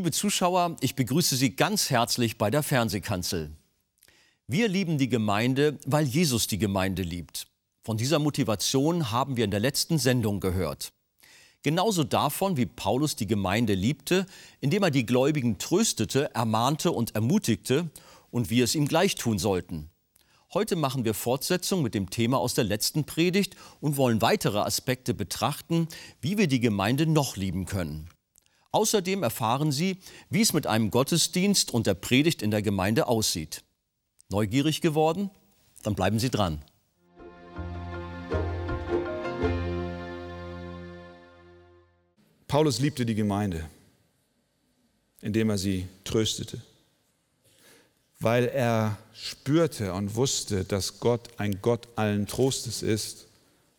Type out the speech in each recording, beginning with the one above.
Liebe Zuschauer, ich begrüße Sie ganz herzlich bei der Fernsehkanzel. Wir lieben die Gemeinde, weil Jesus die Gemeinde liebt. Von dieser Motivation haben wir in der letzten Sendung gehört. Genauso davon, wie Paulus die Gemeinde liebte, indem er die Gläubigen tröstete, ermahnte und ermutigte und wie es ihm gleich tun sollten. Heute machen wir Fortsetzung mit dem Thema aus der letzten Predigt und wollen weitere Aspekte betrachten, wie wir die Gemeinde noch lieben können. Außerdem erfahren Sie, wie es mit einem Gottesdienst und der Predigt in der Gemeinde aussieht. Neugierig geworden? Dann bleiben Sie dran. Paulus liebte die Gemeinde, indem er sie tröstete, weil er spürte und wusste, dass Gott ein Gott allen Trostes ist,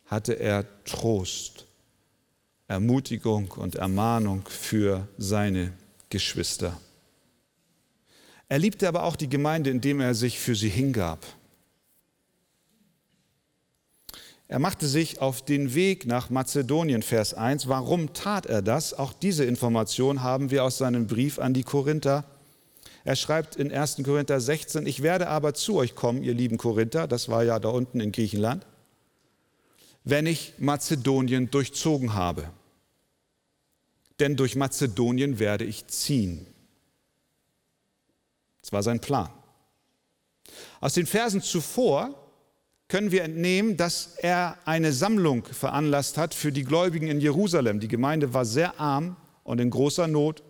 hatte er Trost, Ermutigung und Ermahnung für seine Geschwister. Er liebte aber auch die Gemeinde, indem er sich für sie hingab. Er machte sich auf den Weg nach Mazedonien, Vers 1. Warum tat er das? Auch diese Information haben wir aus seinem Brief an die Korinther. Er schreibt in 1. Korinther 16, ich werde aber zu euch kommen, ihr lieben Korinther, das war ja da unten in Griechenland, wenn ich Mazedonien durchzogen habe. Denn durch Mazedonien werde ich ziehen. Das war sein Plan. Aus den Versen zuvor können wir entnehmen, dass er eine Sammlung veranlasst hat für die Gläubigen in Jerusalem. Die Gemeinde war sehr arm und in großer Not.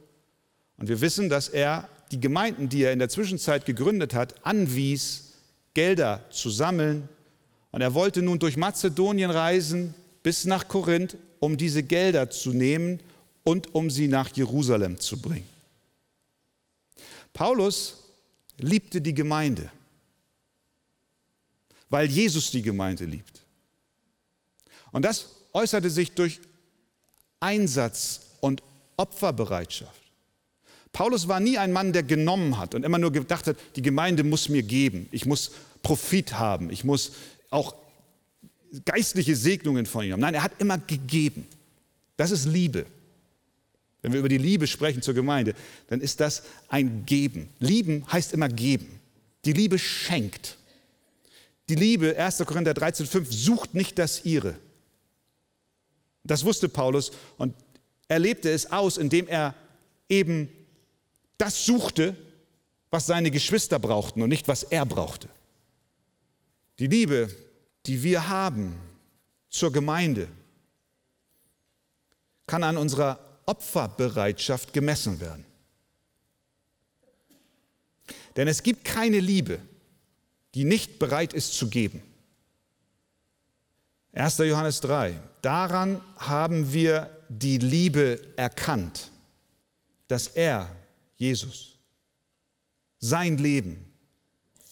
Und wir wissen, dass er die Gemeinden, die er in der Zwischenzeit gegründet hat, anwies, Gelder zu sammeln. Und er wollte nun durch Mazedonien reisen bis nach Korinth, um diese Gelder zu nehmen und um sie nach Jerusalem zu bringen. Paulus liebte die Gemeinde weil Jesus die Gemeinde liebt. Und das äußerte sich durch Einsatz und Opferbereitschaft. Paulus war nie ein Mann, der genommen hat und immer nur gedacht hat, die Gemeinde muss mir geben, ich muss Profit haben, ich muss auch geistliche Segnungen von ihm haben. Nein, er hat immer gegeben. Das ist Liebe. Wenn wir über die Liebe sprechen zur Gemeinde, dann ist das ein Geben. Lieben heißt immer geben. Die Liebe schenkt. Die Liebe, 1. Korinther 13,5, sucht nicht das ihre. Das wusste Paulus und er lebte es aus, indem er eben das suchte, was seine Geschwister brauchten und nicht, was er brauchte. Die Liebe, die wir haben zur Gemeinde, kann an unserer Opferbereitschaft gemessen werden. Denn es gibt keine Liebe, die nicht bereit ist zu geben. 1. Johannes 3. Daran haben wir die Liebe erkannt, dass er, Jesus, sein Leben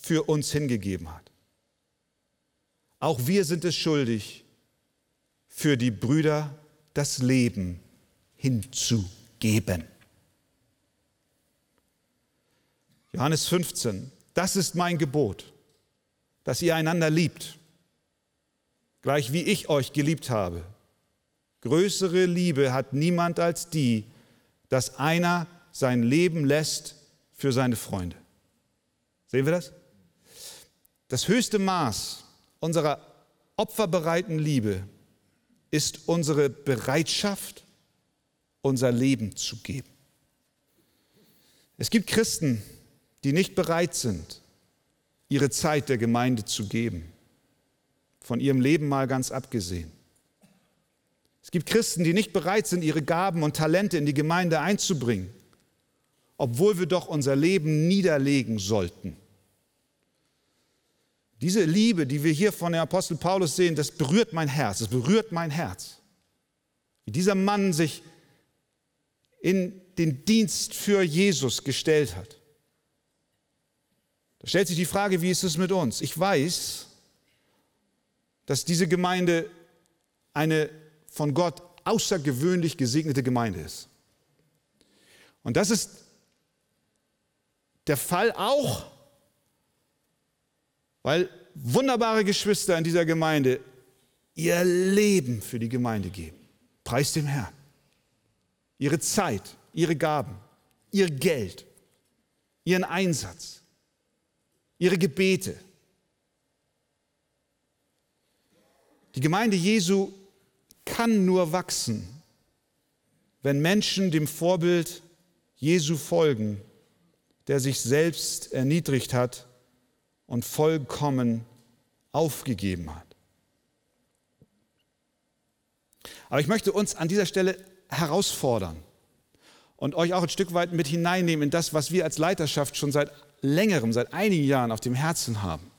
für uns hingegeben hat. Auch wir sind es schuldig, für die Brüder das Leben hinzugeben. Johannes 15. Das ist mein Gebot dass ihr einander liebt, gleich wie ich euch geliebt habe. Größere Liebe hat niemand als die, dass einer sein Leben lässt für seine Freunde. Sehen wir das? Das höchste Maß unserer opferbereiten Liebe ist unsere Bereitschaft, unser Leben zu geben. Es gibt Christen, die nicht bereit sind, ihre Zeit der Gemeinde zu geben. Von ihrem Leben mal ganz abgesehen. Es gibt Christen, die nicht bereit sind, ihre Gaben und Talente in die Gemeinde einzubringen, obwohl wir doch unser Leben niederlegen sollten. Diese Liebe, die wir hier von dem Apostel Paulus sehen, das berührt mein Herz, das berührt mein Herz. Wie dieser Mann sich in den Dienst für Jesus gestellt hat. Da stellt sich die Frage, wie ist es mit uns? Ich weiß, dass diese Gemeinde eine von Gott außergewöhnlich gesegnete Gemeinde ist. Und das ist der Fall auch, weil wunderbare Geschwister in dieser Gemeinde ihr Leben für die Gemeinde geben. Preis dem Herrn. Ihre Zeit, ihre Gaben, ihr Geld, ihren Einsatz, ihre Gebete. Die Gemeinde Jesu kann nur wachsen, wenn Menschen dem Vorbild Jesu folgen, der sich selbst erniedrigt hat und vollkommen aufgegeben hat. Aber ich möchte uns an dieser Stelle herausfordern und euch auch ein Stück weit mit hineinnehmen in das, was wir als Leiterschaft schon seit längerem, seit einigen Jahren auf dem Herzen haben.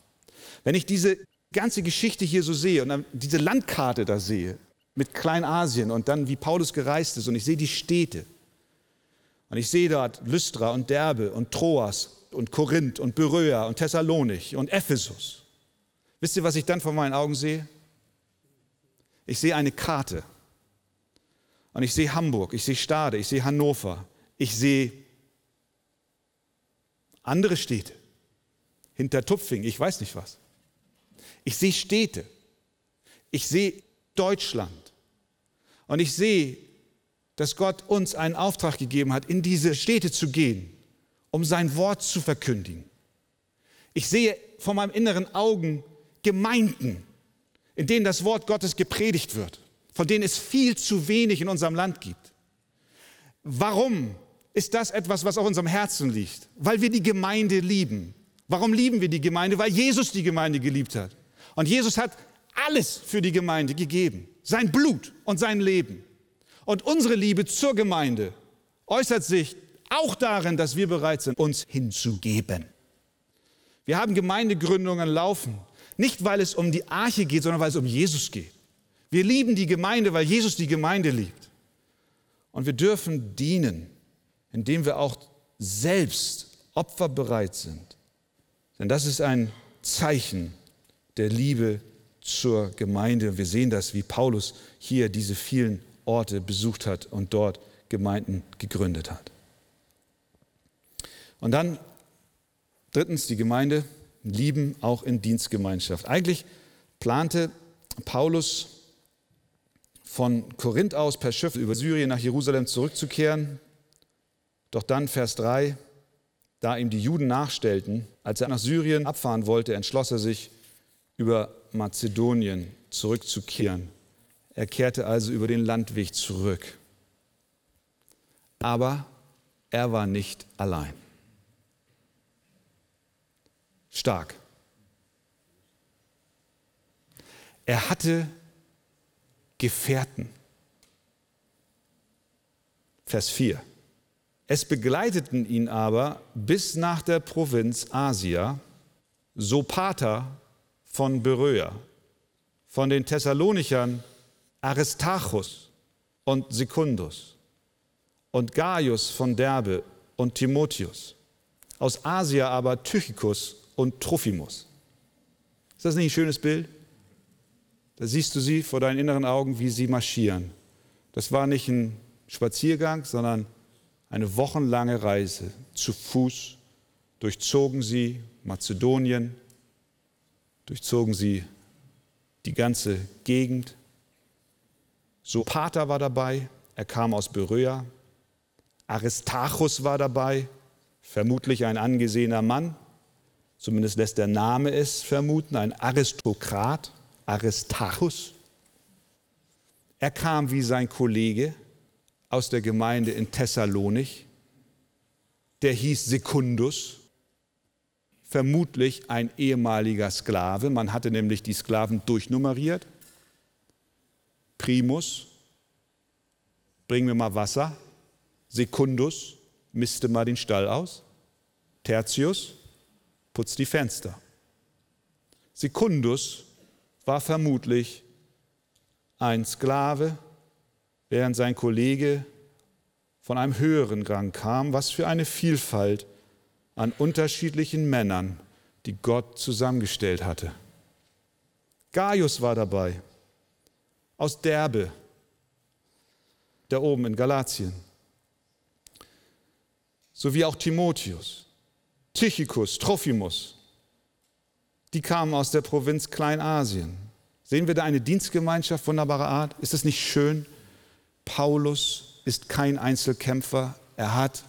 Wenn ich diese ganze Geschichte hier so sehe und diese Landkarte da sehe, mit Kleinasien und dann wie Paulus gereist ist und ich sehe die Städte und ich sehe dort Lystra und Derbe und Troas und Korinth und Beröa und Thessalonich und Ephesus. Wisst ihr, was ich dann vor meinen Augen sehe? Ich sehe eine Karte und ich sehe Hamburg, ich sehe Stade, ich sehe Hannover, ich sehe andere Städte, hinter Tupfing, ich weiß nicht was. Ich sehe Städte, ich sehe Deutschland und ich sehe, dass Gott uns einen Auftrag gegeben hat, in diese Städte zu gehen, um sein Wort zu verkündigen. Ich sehe vor meinem inneren Augen Gemeinden, in denen das Wort Gottes gepredigt wird von denen es viel zu wenig in unserem Land gibt. Warum ist das etwas, was auf unserem Herzen liegt? Weil wir die Gemeinde lieben. Warum lieben wir die Gemeinde? Weil Jesus die Gemeinde geliebt hat. Und Jesus hat alles für die Gemeinde gegeben. Sein Blut und sein Leben. Und unsere Liebe zur Gemeinde äußert sich auch darin, dass wir bereit sind, uns hinzugeben. Wir haben Gemeindegründungen laufen, nicht weil es um die Arche geht, sondern weil es um Jesus geht. Wir lieben die Gemeinde, weil Jesus die Gemeinde liebt. Und wir dürfen dienen, indem wir auch selbst opferbereit sind. Denn das ist ein Zeichen der Liebe zur Gemeinde. Wir sehen das, wie Paulus hier diese vielen Orte besucht hat und dort Gemeinden gegründet hat. Und dann drittens die Gemeinde lieben auch in Dienstgemeinschaft. Eigentlich plante Paulus von Korinth aus per Schiff über Syrien nach Jerusalem zurückzukehren. Doch dann, Vers 3, da ihm die Juden nachstellten, als er nach Syrien abfahren wollte, entschloss er sich, über Mazedonien zurückzukehren. Er kehrte also über den Landweg zurück. Aber er war nicht allein. Stark. Er hatte Gefährten. Vers 4. Es begleiteten ihn aber bis nach der Provinz Asia Sopater von Beröa, von den Thessalonichern Aristarchus und Sekundus und Gaius von Derbe und Timotheus, aus Asia aber Tychicus und Trophimus. Ist das nicht ein schönes Bild? Da siehst du sie vor deinen inneren Augen, wie sie marschieren. Das war nicht ein Spaziergang, sondern eine wochenlange Reise. Zu Fuß durchzogen sie Mazedonien, durchzogen sie die ganze Gegend. Sopater war dabei, er kam aus Beröa. Aristarchus war dabei, vermutlich ein angesehener Mann, zumindest lässt der Name es vermuten, ein Aristokrat. Aristarchus. Er kam wie sein Kollege aus der Gemeinde in Thessalonich. Der hieß Sekundus, vermutlich ein ehemaliger Sklave. Man hatte nämlich die Sklaven durchnummeriert. Primus, bring mir mal Wasser. Sekundus, misste mal den Stall aus. Tertius, putzt die Fenster. Sekundus war vermutlich ein Sklave, während sein Kollege von einem höheren Rang kam. Was für eine Vielfalt an unterschiedlichen Männern, die Gott zusammengestellt hatte. Gaius war dabei, aus Derbe, da oben in Galatien, sowie auch Timotheus, Tychicus, Trophimus, die kamen aus der Provinz Kleinasien. Sehen wir da eine Dienstgemeinschaft wunderbarer Art? Ist es nicht schön? Paulus ist kein Einzelkämpfer. Er hat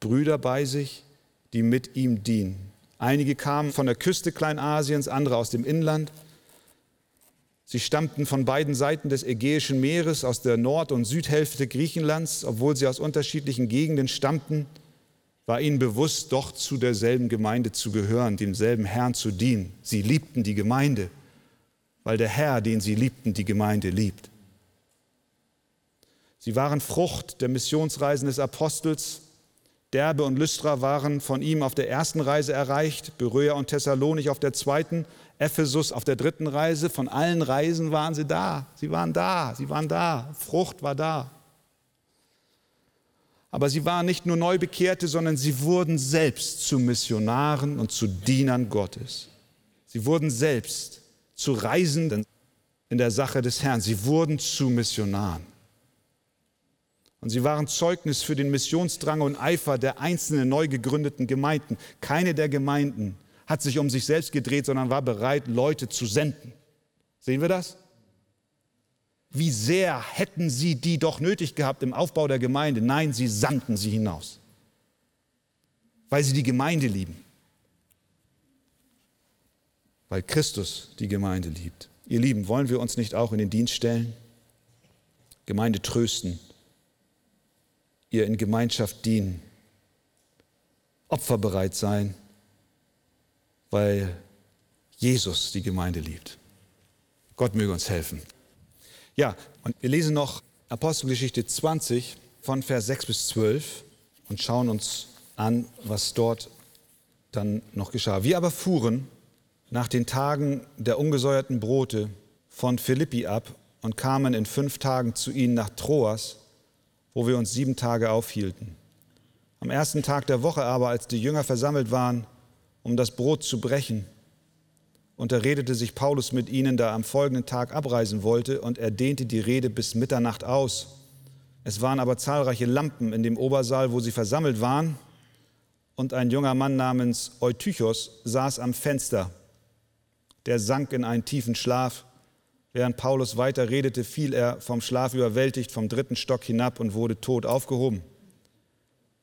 Brüder bei sich, die mit ihm dienen. Einige kamen von der Küste Kleinasiens, andere aus dem Inland. Sie stammten von beiden Seiten des Ägäischen Meeres, aus der Nord- und Südhälfte Griechenlands, obwohl sie aus unterschiedlichen Gegenden stammten war ihnen bewusst, doch zu derselben Gemeinde zu gehören, demselben Herrn zu dienen. Sie liebten die Gemeinde, weil der Herr, den sie liebten, die Gemeinde liebt. Sie waren Frucht der Missionsreisen des Apostels. Derbe und Lystra waren von ihm auf der ersten Reise erreicht, Beröa und Thessalonich auf der zweiten, Ephesus auf der dritten Reise. Von allen Reisen waren sie da. Sie waren da, sie waren da. Frucht war da. Aber sie waren nicht nur Neubekehrte, sondern sie wurden selbst zu Missionaren und zu Dienern Gottes. Sie wurden selbst zu Reisenden in der Sache des Herrn. Sie wurden zu Missionaren. Und sie waren Zeugnis für den Missionsdrang und Eifer der einzelnen neu gegründeten Gemeinden. Keine der Gemeinden hat sich um sich selbst gedreht, sondern war bereit, Leute zu senden. Sehen wir das? Wie sehr hätten sie die doch nötig gehabt im Aufbau der Gemeinde? Nein, sie sandten sie hinaus, weil sie die Gemeinde lieben, weil Christus die Gemeinde liebt. Ihr Lieben, wollen wir uns nicht auch in den Dienst stellen? Gemeinde trösten, ihr in Gemeinschaft dienen, opferbereit sein, weil Jesus die Gemeinde liebt. Gott möge uns helfen. Ja, und wir lesen noch Apostelgeschichte 20 von Vers 6 bis 12 und schauen uns an, was dort dann noch geschah. Wir aber fuhren nach den Tagen der ungesäuerten Brote von Philippi ab und kamen in fünf Tagen zu ihnen nach Troas, wo wir uns sieben Tage aufhielten. Am ersten Tag der Woche aber, als die Jünger versammelt waren, um das Brot zu brechen, unterredete sich Paulus mit ihnen, da er am folgenden Tag abreisen wollte, und er dehnte die Rede bis Mitternacht aus. Es waren aber zahlreiche Lampen in dem Obersaal, wo sie versammelt waren, und ein junger Mann namens Eutychos saß am Fenster. Der sank in einen tiefen Schlaf. Während Paulus weiter redete, fiel er vom Schlaf überwältigt vom dritten Stock hinab und wurde tot aufgehoben.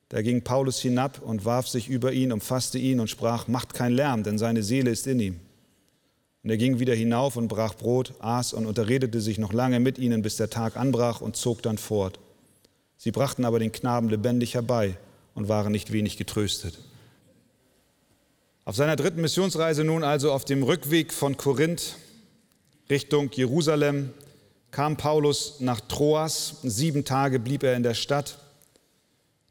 Da ging Paulus hinab und warf sich über ihn, umfasste ihn und sprach, macht kein Lärm, denn seine Seele ist in ihm. Und er ging wieder hinauf und brach Brot, aß und unterredete sich noch lange mit ihnen, bis der Tag anbrach und zog dann fort. Sie brachten aber den Knaben lebendig herbei und waren nicht wenig getröstet. Auf seiner dritten Missionsreise nun also auf dem Rückweg von Korinth Richtung Jerusalem kam Paulus nach Troas. Sieben Tage blieb er in der Stadt.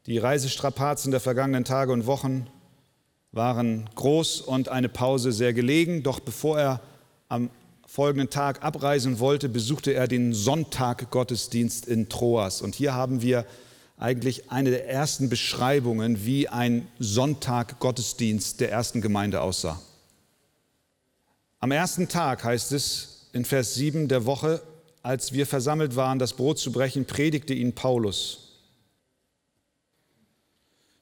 Die Reisestrapazen der vergangenen Tage und Wochen waren groß und eine Pause sehr gelegen. Doch bevor er am folgenden Tag abreisen wollte, besuchte er den Sonntag-Gottesdienst in Troas. Und hier haben wir eigentlich eine der ersten Beschreibungen, wie ein Sonntag-Gottesdienst der ersten Gemeinde aussah. Am ersten Tag heißt es in Vers 7 der Woche, als wir versammelt waren, das Brot zu brechen, predigte ihn Paulus.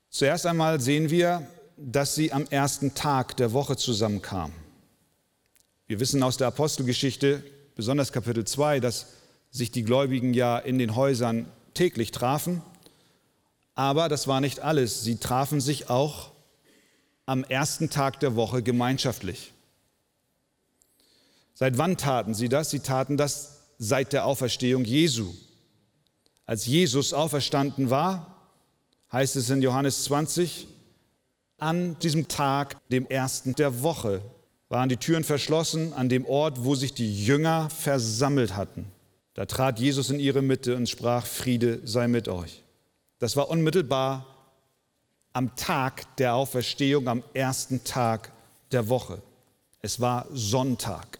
Zuerst einmal sehen wir, dass sie am ersten Tag der Woche zusammenkamen. Wir wissen aus der Apostelgeschichte, besonders Kapitel 2, dass sich die Gläubigen ja in den Häusern täglich trafen. Aber das war nicht alles. Sie trafen sich auch am ersten Tag der Woche gemeinschaftlich. Seit wann taten sie das? Sie taten das seit der Auferstehung Jesu. Als Jesus auferstanden war, heißt es in Johannes 20, an diesem Tag, dem ersten der Woche, waren die Türen verschlossen an dem Ort, wo sich die Jünger versammelt hatten. Da trat Jesus in ihre Mitte und sprach, Friede sei mit euch. Das war unmittelbar am Tag der Auferstehung, am ersten Tag der Woche. Es war Sonntag.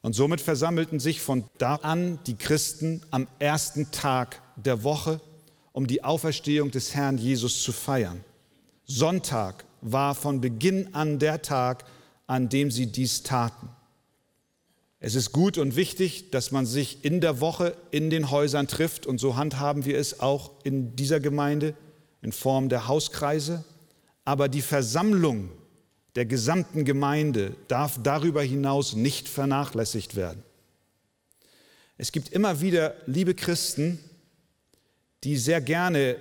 Und somit versammelten sich von da an die Christen am ersten Tag der Woche, um die Auferstehung des Herrn Jesus zu feiern. Sonntag war von Beginn an der Tag, an dem sie dies taten. Es ist gut und wichtig, dass man sich in der Woche in den Häusern trifft und so handhaben wir es auch in dieser Gemeinde in Form der Hauskreise. Aber die Versammlung der gesamten Gemeinde darf darüber hinaus nicht vernachlässigt werden. Es gibt immer wieder liebe Christen, die sehr gerne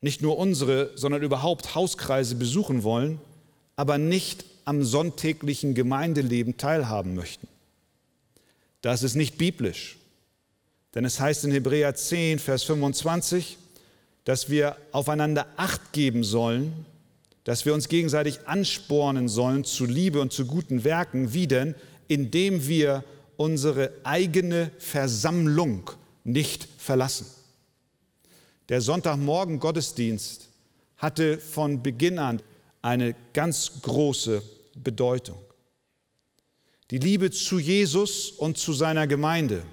nicht nur unsere, sondern überhaupt Hauskreise besuchen wollen, aber nicht am sonntäglichen Gemeindeleben teilhaben möchten. Das ist nicht biblisch. Denn es heißt in Hebräer 10, Vers 25, dass wir aufeinander Acht geben sollen, dass wir uns gegenseitig anspornen sollen zu Liebe und zu guten Werken, wie denn, indem wir unsere eigene Versammlung nicht verlassen. Der Sonntagmorgen Gottesdienst hatte von Beginn an eine ganz große Bedeutung. Die Liebe zu Jesus und zu seiner Gemeinde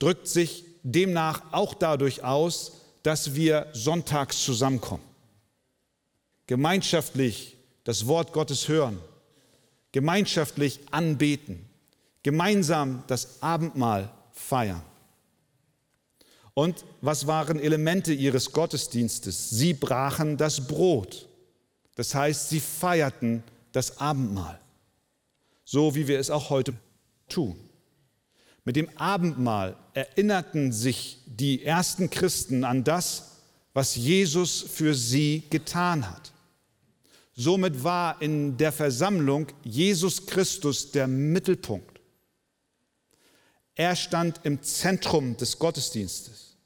drückt sich demnach auch dadurch aus, dass wir sonntags zusammenkommen, gemeinschaftlich das Wort Gottes hören, gemeinschaftlich anbeten, gemeinsam das Abendmahl feiern. Und was waren Elemente ihres Gottesdienstes? Sie brachen das Brot. Das heißt, sie feierten das Abendmahl, so wie wir es auch heute tun. Mit dem Abendmahl erinnerten sich die ersten Christen an das, was Jesus für sie getan hat. Somit war in der Versammlung Jesus Christus der Mittelpunkt. Er stand im Zentrum des Gottesdienstes.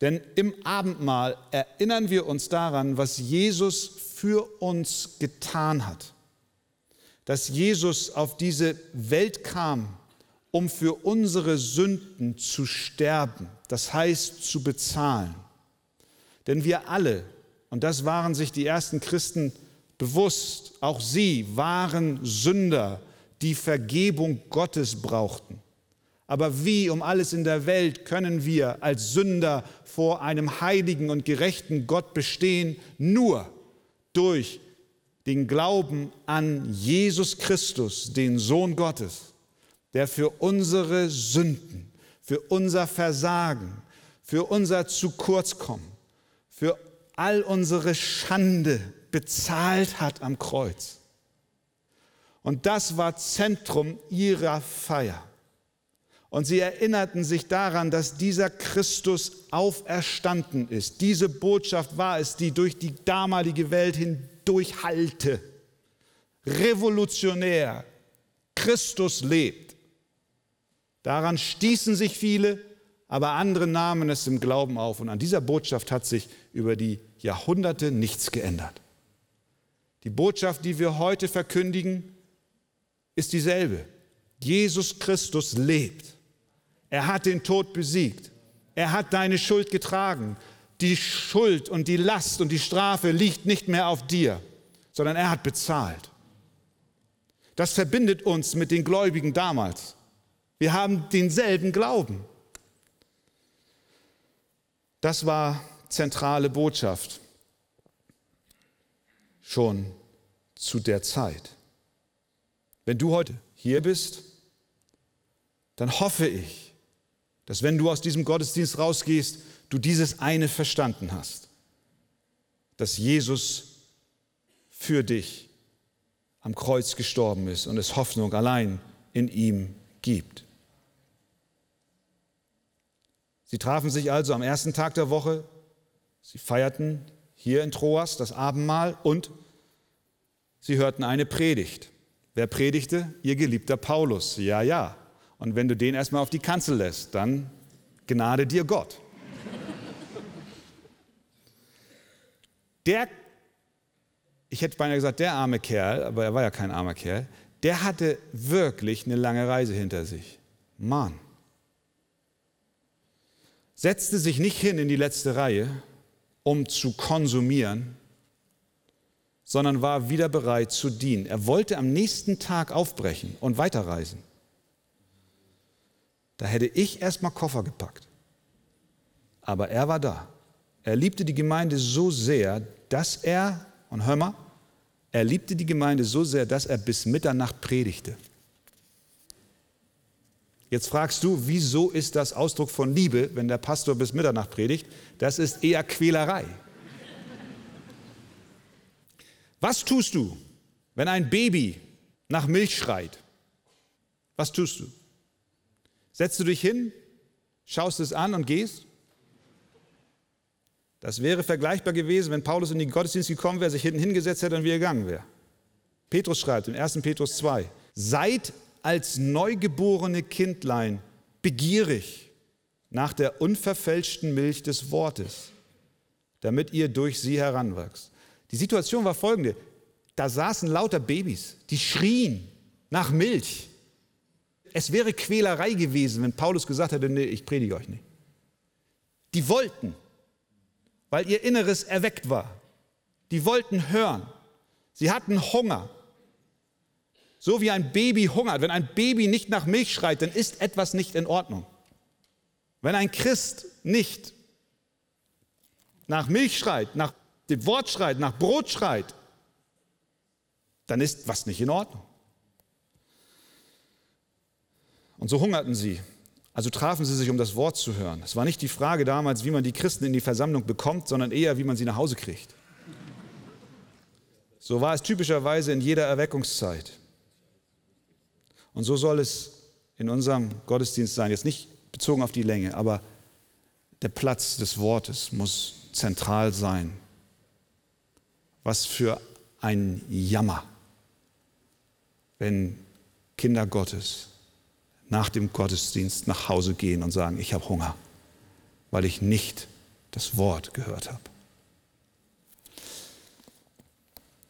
Denn im Abendmahl erinnern wir uns daran, was Jesus für uns getan hat. Dass Jesus auf diese Welt kam, um für unsere Sünden zu sterben, das heißt zu bezahlen. Denn wir alle, und das waren sich die ersten Christen bewusst, auch sie waren Sünder, die Vergebung Gottes brauchten. Aber wie um alles in der Welt können wir als Sünder vor einem heiligen und gerechten Gott bestehen? Nur durch den Glauben an Jesus Christus, den Sohn Gottes der für unsere Sünden, für unser Versagen, für unser zu kurz kommen, für all unsere Schande bezahlt hat am Kreuz. Und das war Zentrum ihrer Feier. Und sie erinnerten sich daran, dass dieser Christus auferstanden ist. Diese Botschaft war es, die durch die damalige Welt hindurch hallte. Revolutionär. Christus lebt. Daran stießen sich viele, aber andere nahmen es im Glauben auf. Und an dieser Botschaft hat sich über die Jahrhunderte nichts geändert. Die Botschaft, die wir heute verkündigen, ist dieselbe. Jesus Christus lebt. Er hat den Tod besiegt. Er hat deine Schuld getragen. Die Schuld und die Last und die Strafe liegt nicht mehr auf dir, sondern er hat bezahlt. Das verbindet uns mit den Gläubigen damals. Wir haben denselben Glauben. Das war zentrale Botschaft schon zu der Zeit. Wenn du heute hier bist, dann hoffe ich, dass wenn du aus diesem Gottesdienst rausgehst, du dieses eine verstanden hast, dass Jesus für dich am Kreuz gestorben ist und es Hoffnung allein in ihm gibt. Sie trafen sich also am ersten Tag der Woche, sie feierten hier in Troas das Abendmahl und sie hörten eine Predigt. Wer predigte? Ihr geliebter Paulus. Ja, ja. Und wenn du den erstmal auf die Kanzel lässt, dann Gnade dir Gott. Der, ich hätte beinahe gesagt, der arme Kerl, aber er war ja kein armer Kerl, der hatte wirklich eine lange Reise hinter sich. Mann setzte sich nicht hin in die letzte Reihe, um zu konsumieren, sondern war wieder bereit zu dienen. Er wollte am nächsten Tag aufbrechen und weiterreisen. Da hätte ich erstmal Koffer gepackt. Aber er war da. Er liebte die Gemeinde so sehr, dass er, und hör mal, er liebte die Gemeinde so sehr, dass er bis Mitternacht predigte. Jetzt fragst du, wieso ist das Ausdruck von Liebe, wenn der Pastor bis Mitternacht predigt? Das ist eher Quälerei. Was tust du, wenn ein Baby nach Milch schreit? Was tust du? Setzt du dich hin, schaust es an und gehst? Das wäre vergleichbar gewesen, wenn Paulus in den Gottesdienst gekommen wäre, sich hinten hingesetzt hätte und wieder gegangen wäre. Petrus schreibt in 1. Petrus 2, seid als neugeborene Kindlein begierig nach der unverfälschten Milch des Wortes, damit ihr durch sie heranwachst. Die Situation war folgende. Da saßen lauter Babys, die schrien nach Milch. Es wäre Quälerei gewesen, wenn Paulus gesagt hätte, nee, ich predige euch nicht. Die wollten, weil ihr Inneres erweckt war. Die wollten hören. Sie hatten Hunger. So wie ein Baby hungert. Wenn ein Baby nicht nach Milch schreit, dann ist etwas nicht in Ordnung. Wenn ein Christ nicht nach Milch schreit, nach dem Wort schreit, nach Brot schreit, dann ist was nicht in Ordnung. Und so hungerten sie. Also trafen sie sich, um das Wort zu hören. Es war nicht die Frage damals, wie man die Christen in die Versammlung bekommt, sondern eher, wie man sie nach Hause kriegt. So war es typischerweise in jeder Erweckungszeit. Und so soll es in unserem Gottesdienst sein. Jetzt nicht bezogen auf die Länge, aber der Platz des Wortes muss zentral sein. Was für ein Jammer, wenn Kinder Gottes nach dem Gottesdienst nach Hause gehen und sagen, ich habe Hunger, weil ich nicht das Wort gehört habe.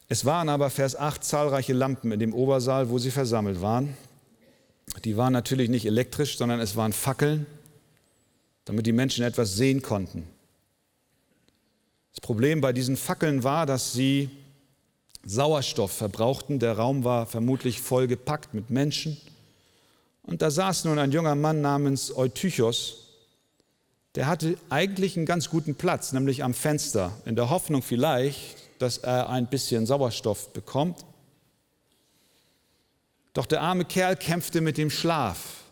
Es waren aber, Vers 8, zahlreiche Lampen in dem Obersaal, wo sie versammelt waren. Die waren natürlich nicht elektrisch, sondern es waren Fackeln, damit die Menschen etwas sehen konnten. Das Problem bei diesen Fackeln war, dass sie Sauerstoff verbrauchten. Der Raum war vermutlich voll gepackt mit Menschen. Und da saß nun ein junger Mann namens Eutychos, der hatte eigentlich einen ganz guten Platz, nämlich am Fenster, in der Hoffnung vielleicht, dass er ein bisschen Sauerstoff bekommt. Doch der arme Kerl kämpfte mit dem Schlaf.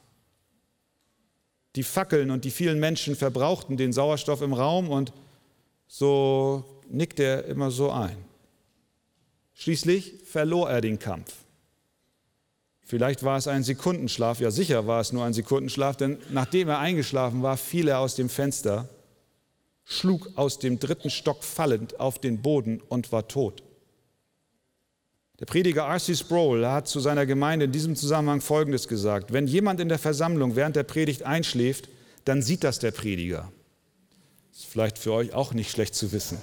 Die Fackeln und die vielen Menschen verbrauchten den Sauerstoff im Raum und so nickte er immer so ein. Schließlich verlor er den Kampf. Vielleicht war es ein Sekundenschlaf, ja sicher war es nur ein Sekundenschlaf, denn nachdem er eingeschlafen war, fiel er aus dem Fenster, schlug aus dem dritten Stock fallend auf den Boden und war tot. Der Prediger R.C. Sproul hat zu seiner Gemeinde in diesem Zusammenhang Folgendes gesagt. Wenn jemand in der Versammlung während der Predigt einschläft, dann sieht das der Prediger. Ist vielleicht für euch auch nicht schlecht zu wissen.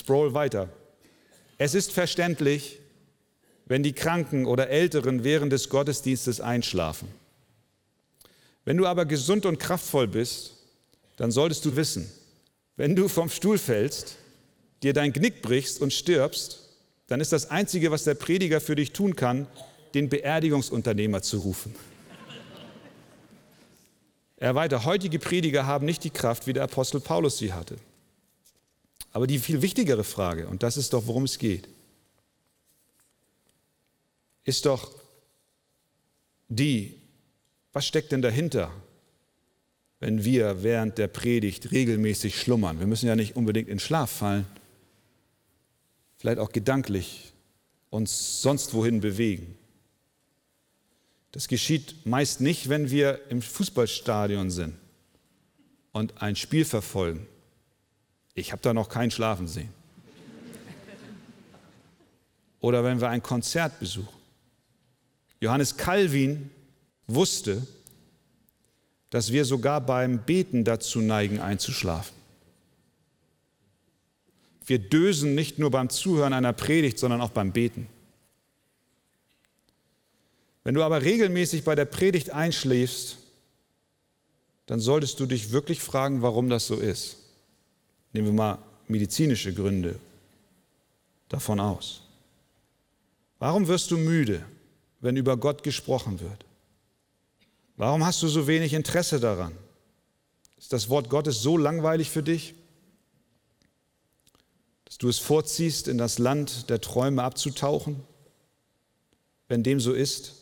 Sproul weiter. Es ist verständlich, wenn die Kranken oder Älteren während des Gottesdienstes einschlafen. Wenn du aber gesund und kraftvoll bist, dann solltest du wissen, wenn du vom Stuhl fällst, dir dein Knick brichst und stirbst, dann ist das Einzige, was der Prediger für dich tun kann, den Beerdigungsunternehmer zu rufen. Er weiter, heutige Prediger haben nicht die Kraft, wie der Apostel Paulus sie hatte. Aber die viel wichtigere Frage, und das ist doch, worum es geht, ist doch die, was steckt denn dahinter, wenn wir während der Predigt regelmäßig schlummern? Wir müssen ja nicht unbedingt in Schlaf fallen, vielleicht auch gedanklich uns sonst wohin bewegen. Das geschieht meist nicht, wenn wir im Fußballstadion sind und ein Spiel verfolgen ich habe da noch keinen schlafen sehen. Oder wenn wir ein Konzert besuchen. Johannes Calvin wusste, dass wir sogar beim Beten dazu neigen, einzuschlafen. Wir dösen nicht nur beim Zuhören einer Predigt, sondern auch beim Beten. Wenn du aber regelmäßig bei der Predigt einschläfst, dann solltest du dich wirklich fragen, warum das so ist. Nehmen wir mal medizinische Gründe davon aus. Warum wirst du müde, wenn über Gott gesprochen wird? Warum hast du so wenig Interesse daran? Ist das Wort Gottes so langweilig für dich, dass du es vorziehst, in das Land der Träume abzutauchen? Wenn dem so ist,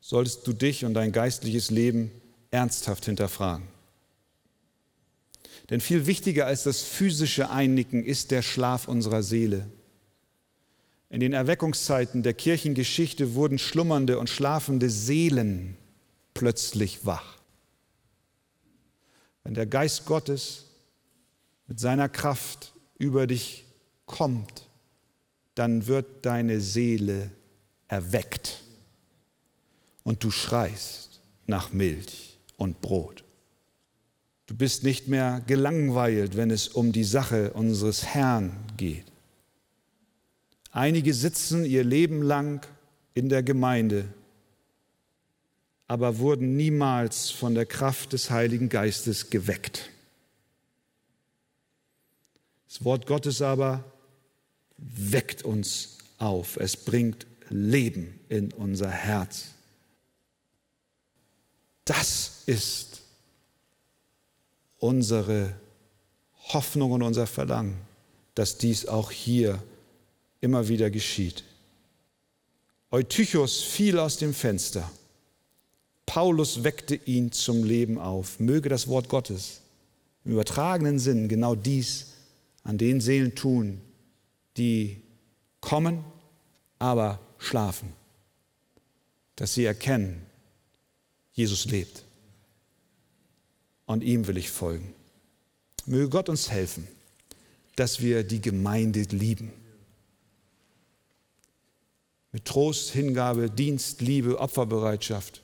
solltest du dich und dein geistliches Leben ernsthaft hinterfragen. Denn viel wichtiger als das physische Einnicken ist der Schlaf unserer Seele. In den Erweckungszeiten der Kirchengeschichte wurden schlummernde und schlafende Seelen plötzlich wach. wenn der Geist Gottes mit seiner Kraft über dich kommt, dann wird deine Seele erweckt und du schreist nach Milch und Brot. Du bist nicht mehr gelangweilt, wenn es um die Sache unseres Herrn geht. Einige sitzen ihr Leben lang in der Gemeinde, aber wurden niemals von der Kraft des Heiligen Geistes geweckt. Das Wort Gottes aber weckt uns auf. Es bringt Leben in unser Herz. Das ist unsere Hoffnung und unser Verlangen, dass dies auch hier immer wieder geschieht. Eutychus fiel aus dem Fenster. Paulus weckte ihn zum Leben auf. Möge das Wort Gottes im übertragenen Sinn genau dies an den Seelen tun, die kommen, aber schlafen, dass sie erkennen, Jesus lebt und ihm will ich folgen. Möge Gott uns helfen, dass wir die Gemeinde lieben. Mit Trost, Hingabe, Dienst, Liebe, Opferbereitschaft,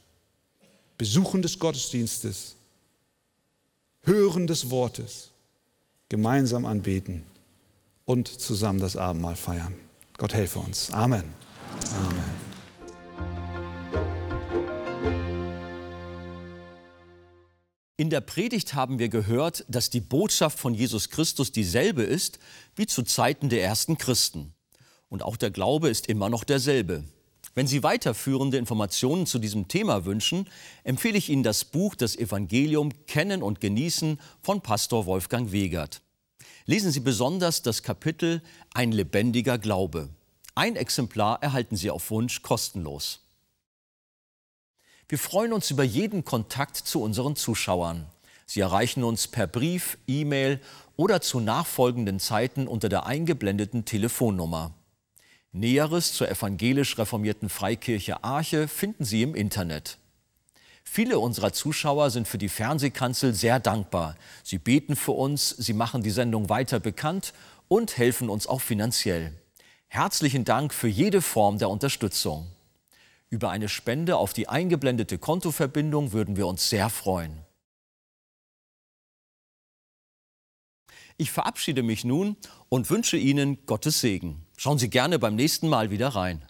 Besuchen des Gottesdienstes, Hören des Wortes, gemeinsam anbeten und zusammen das Abendmahl feiern. Gott helfe uns. Amen. Amen. In der Predigt haben wir gehört, dass die Botschaft von Jesus Christus dieselbe ist wie zu Zeiten der ersten Christen. Und auch der Glaube ist immer noch derselbe. Wenn Sie weiterführende Informationen zu diesem Thema wünschen, empfehle ich Ihnen das Buch Das Evangelium Kennen und Genießen von Pastor Wolfgang Wegert. Lesen Sie besonders das Kapitel Ein lebendiger Glaube. Ein Exemplar erhalten Sie auf Wunsch kostenlos. Wir freuen uns über jeden Kontakt zu unseren Zuschauern. Sie erreichen uns per Brief, E-Mail oder zu nachfolgenden Zeiten unter der eingeblendeten Telefonnummer. Näheres zur evangelisch reformierten Freikirche Arche finden Sie im Internet. Viele unserer Zuschauer sind für die Fernsehkanzel sehr dankbar. Sie beten für uns, sie machen die Sendung weiter bekannt und helfen uns auch finanziell. Herzlichen Dank für jede Form der Unterstützung. Über eine Spende auf die eingeblendete Kontoverbindung würden wir uns sehr freuen. Ich verabschiede mich nun und wünsche Ihnen Gottes Segen. Schauen Sie gerne beim nächsten Mal wieder rein.